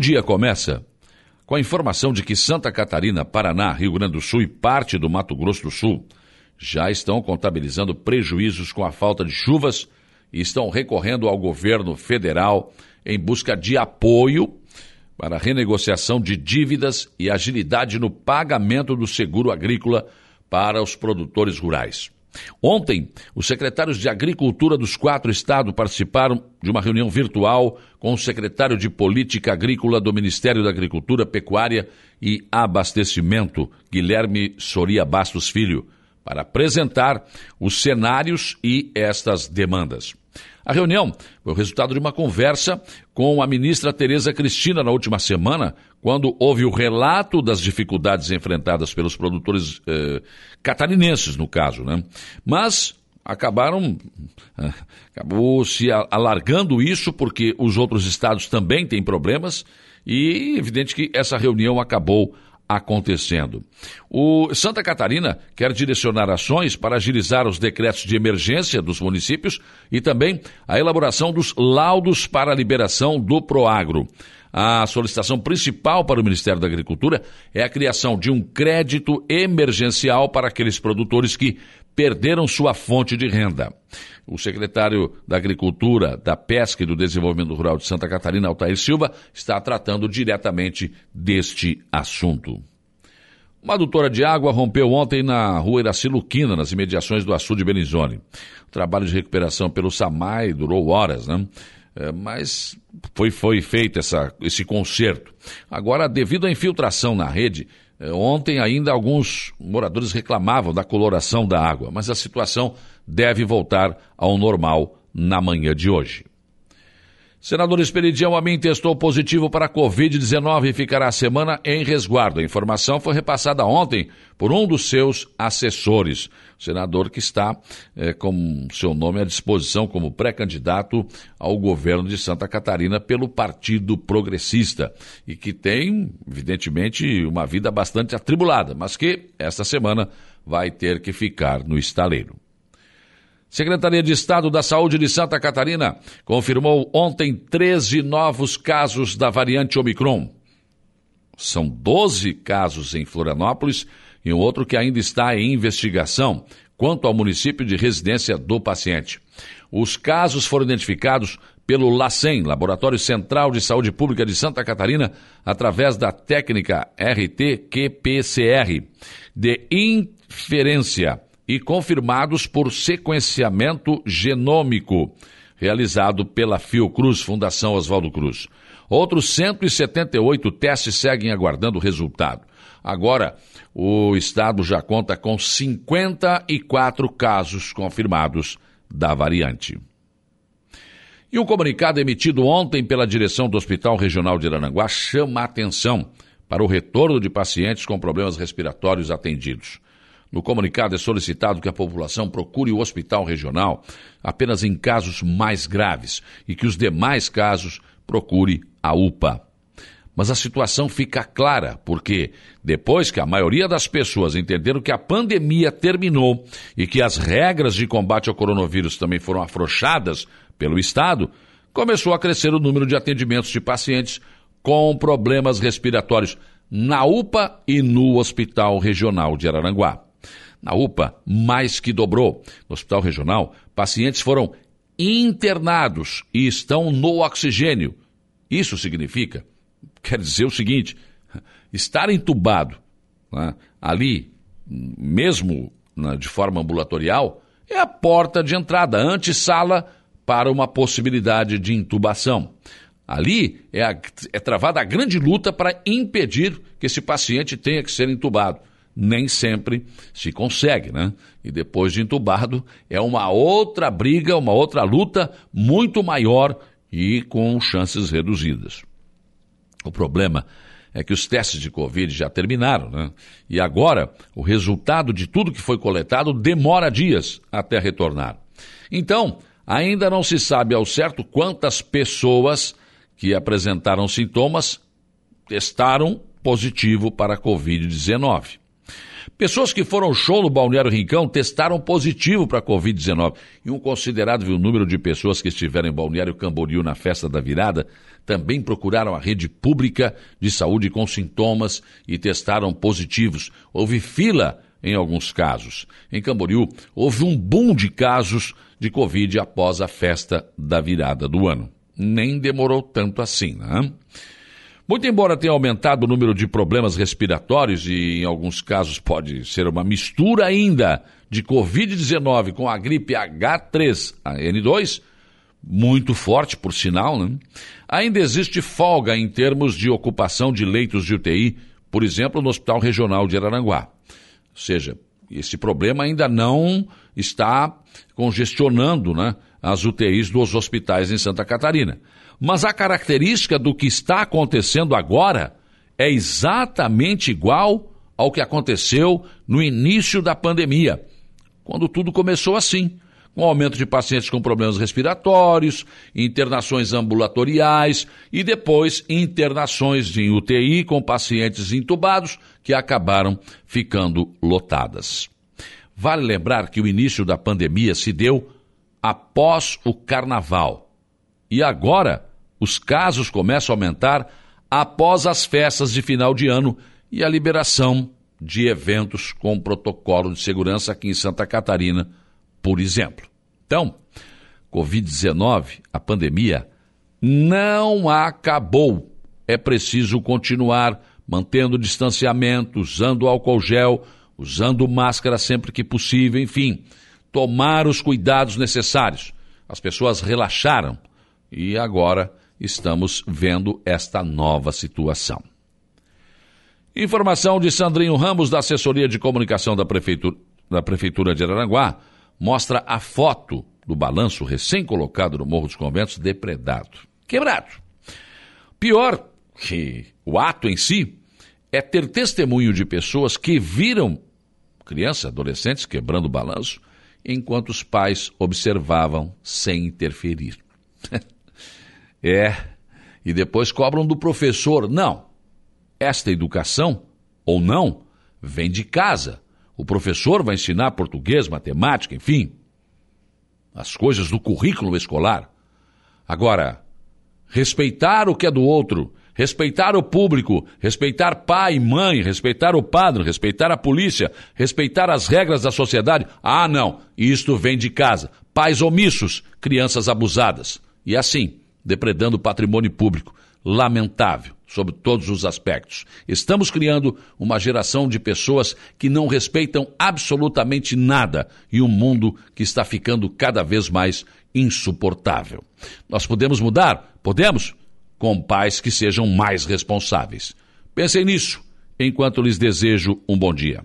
dia começa com a informação de que Santa Catarina, Paraná, Rio Grande do Sul e parte do Mato Grosso do Sul já estão contabilizando prejuízos com a falta de chuvas e estão recorrendo ao governo federal em busca de apoio para renegociação de dívidas e agilidade no pagamento do seguro agrícola para os produtores rurais. Ontem, os secretários de Agricultura dos quatro estados participaram de uma reunião virtual com o secretário de Política Agrícola do Ministério da Agricultura, Pecuária e Abastecimento, Guilherme Soria Bastos Filho, para apresentar os cenários e estas demandas. A reunião foi o resultado de uma conversa com a ministra Tereza Cristina na última semana, quando houve o relato das dificuldades enfrentadas pelos produtores eh, catarinenses, no caso, né? Mas acabaram eh, acabou se alargando isso porque os outros estados também têm problemas e evidente que essa reunião acabou acontecendo. O Santa Catarina quer direcionar ações para agilizar os decretos de emergência dos municípios e também a elaboração dos laudos para a liberação do Proagro. A solicitação principal para o Ministério da Agricultura é a criação de um crédito emergencial para aqueles produtores que perderam sua fonte de renda. O secretário da Agricultura, da Pesca e do Desenvolvimento Rural de Santa Catarina, Altair Silva, está tratando diretamente deste assunto. Uma adutora de água rompeu ontem na rua Iraci Luquina, nas imediações do açude Belizone. O trabalho de recuperação pelo SAMAI durou horas, né? É, mas foi, foi feito essa, esse conserto. Agora, devido à infiltração na rede, é, ontem ainda alguns moradores reclamavam da coloração da água, mas a situação deve voltar ao normal na manhã de hoje. Senador Esperidião Amin testou positivo para a Covid-19 e ficará a semana em resguardo. A informação foi repassada ontem por um dos seus assessores. O senador que está é, com seu nome à disposição como pré-candidato ao governo de Santa Catarina pelo Partido Progressista e que tem, evidentemente, uma vida bastante atribulada, mas que esta semana vai ter que ficar no estaleiro. Secretaria de Estado da Saúde de Santa Catarina confirmou ontem 13 novos casos da variante Omicron. São 12 casos em Florianópolis e um outro que ainda está em investigação quanto ao município de residência do paciente. Os casos foram identificados pelo LACEN, Laboratório Central de Saúde Pública de Santa Catarina, através da técnica RT-QPCR de inferência e confirmados por sequenciamento genômico, realizado pela Fiocruz, Fundação Oswaldo Cruz. Outros 178 testes seguem aguardando o resultado. Agora, o estado já conta com 54 casos confirmados da variante. E um comunicado emitido ontem pela direção do Hospital Regional de Arananguá chama a atenção para o retorno de pacientes com problemas respiratórios atendidos. No comunicado é solicitado que a população procure o hospital regional apenas em casos mais graves e que os demais casos procure a UPA. Mas a situação fica clara, porque depois que a maioria das pessoas entenderam que a pandemia terminou e que as regras de combate ao coronavírus também foram afrouxadas pelo Estado, começou a crescer o número de atendimentos de pacientes com problemas respiratórios na UPA e no Hospital Regional de Araranguá. Na UPA, mais que dobrou. No Hospital Regional, pacientes foram internados e estão no oxigênio. Isso significa, quer dizer o seguinte: estar entubado né, ali, mesmo né, de forma ambulatorial, é a porta de entrada, antessala para uma possibilidade de intubação. Ali é, a, é travada a grande luta para impedir que esse paciente tenha que ser entubado nem sempre se consegue, né? E depois de entubado, é uma outra briga, uma outra luta muito maior e com chances reduzidas. O problema é que os testes de Covid já terminaram, né? E agora, o resultado de tudo que foi coletado demora dias até retornar. Então, ainda não se sabe ao certo quantas pessoas que apresentaram sintomas testaram positivo para a Covid-19. Pessoas que foram ao show no Balneário Rincão testaram positivo para a Covid-19. E um considerável número de pessoas que estiveram em Balneário Camboriú na festa da virada também procuraram a rede pública de saúde com sintomas e testaram positivos. Houve fila em alguns casos. Em Camboriú, houve um boom de casos de Covid após a festa da virada do ano. Nem demorou tanto assim, né? Muito embora tenha aumentado o número de problemas respiratórios e em alguns casos pode ser uma mistura ainda de Covid-19 com a gripe H3N2, muito forte por sinal, né? ainda existe folga em termos de ocupação de leitos de UTI, por exemplo, no Hospital Regional de Araranguá. Ou seja, esse problema ainda não está congestionando né, as UTIs dos hospitais em Santa Catarina. Mas a característica do que está acontecendo agora é exatamente igual ao que aconteceu no início da pandemia, quando tudo começou assim com aumento de pacientes com problemas respiratórios, internações ambulatoriais e depois internações em UTI com pacientes intubados que acabaram ficando lotadas. Vale lembrar que o início da pandemia se deu após o carnaval. E agora os casos começam a aumentar após as festas de final de ano e a liberação de eventos com protocolo de segurança aqui em Santa Catarina, por exemplo. Então, Covid-19, a pandemia, não acabou. É preciso continuar mantendo o distanciamento, usando álcool gel, usando máscara sempre que possível, enfim, tomar os cuidados necessários. As pessoas relaxaram e agora estamos vendo esta nova situação. Informação de Sandrinho Ramos, da assessoria de comunicação da Prefeitura, da Prefeitura de Araranguá, mostra a foto do balanço recém-colocado no Morro dos Conventos depredado, quebrado. Pior que o ato em si é ter testemunho de pessoas que viram crianças, adolescentes quebrando o balanço, enquanto os pais observavam sem interferir. é, e depois cobram do professor. Não, esta educação, ou não, vem de casa. O professor vai ensinar português, matemática, enfim, as coisas do currículo escolar. Agora, respeitar o que é do outro, respeitar o público, respeitar pai e mãe, respeitar o padre, respeitar a polícia, respeitar as regras da sociedade. Ah, não, isto vem de casa. Pais omissos, crianças abusadas. E assim, depredando patrimônio público. Lamentável sobre todos os aspectos. Estamos criando uma geração de pessoas que não respeitam absolutamente nada e um mundo que está ficando cada vez mais insuportável. Nós podemos mudar? Podemos? Com pais que sejam mais responsáveis. Pensem nisso enquanto lhes desejo um bom dia.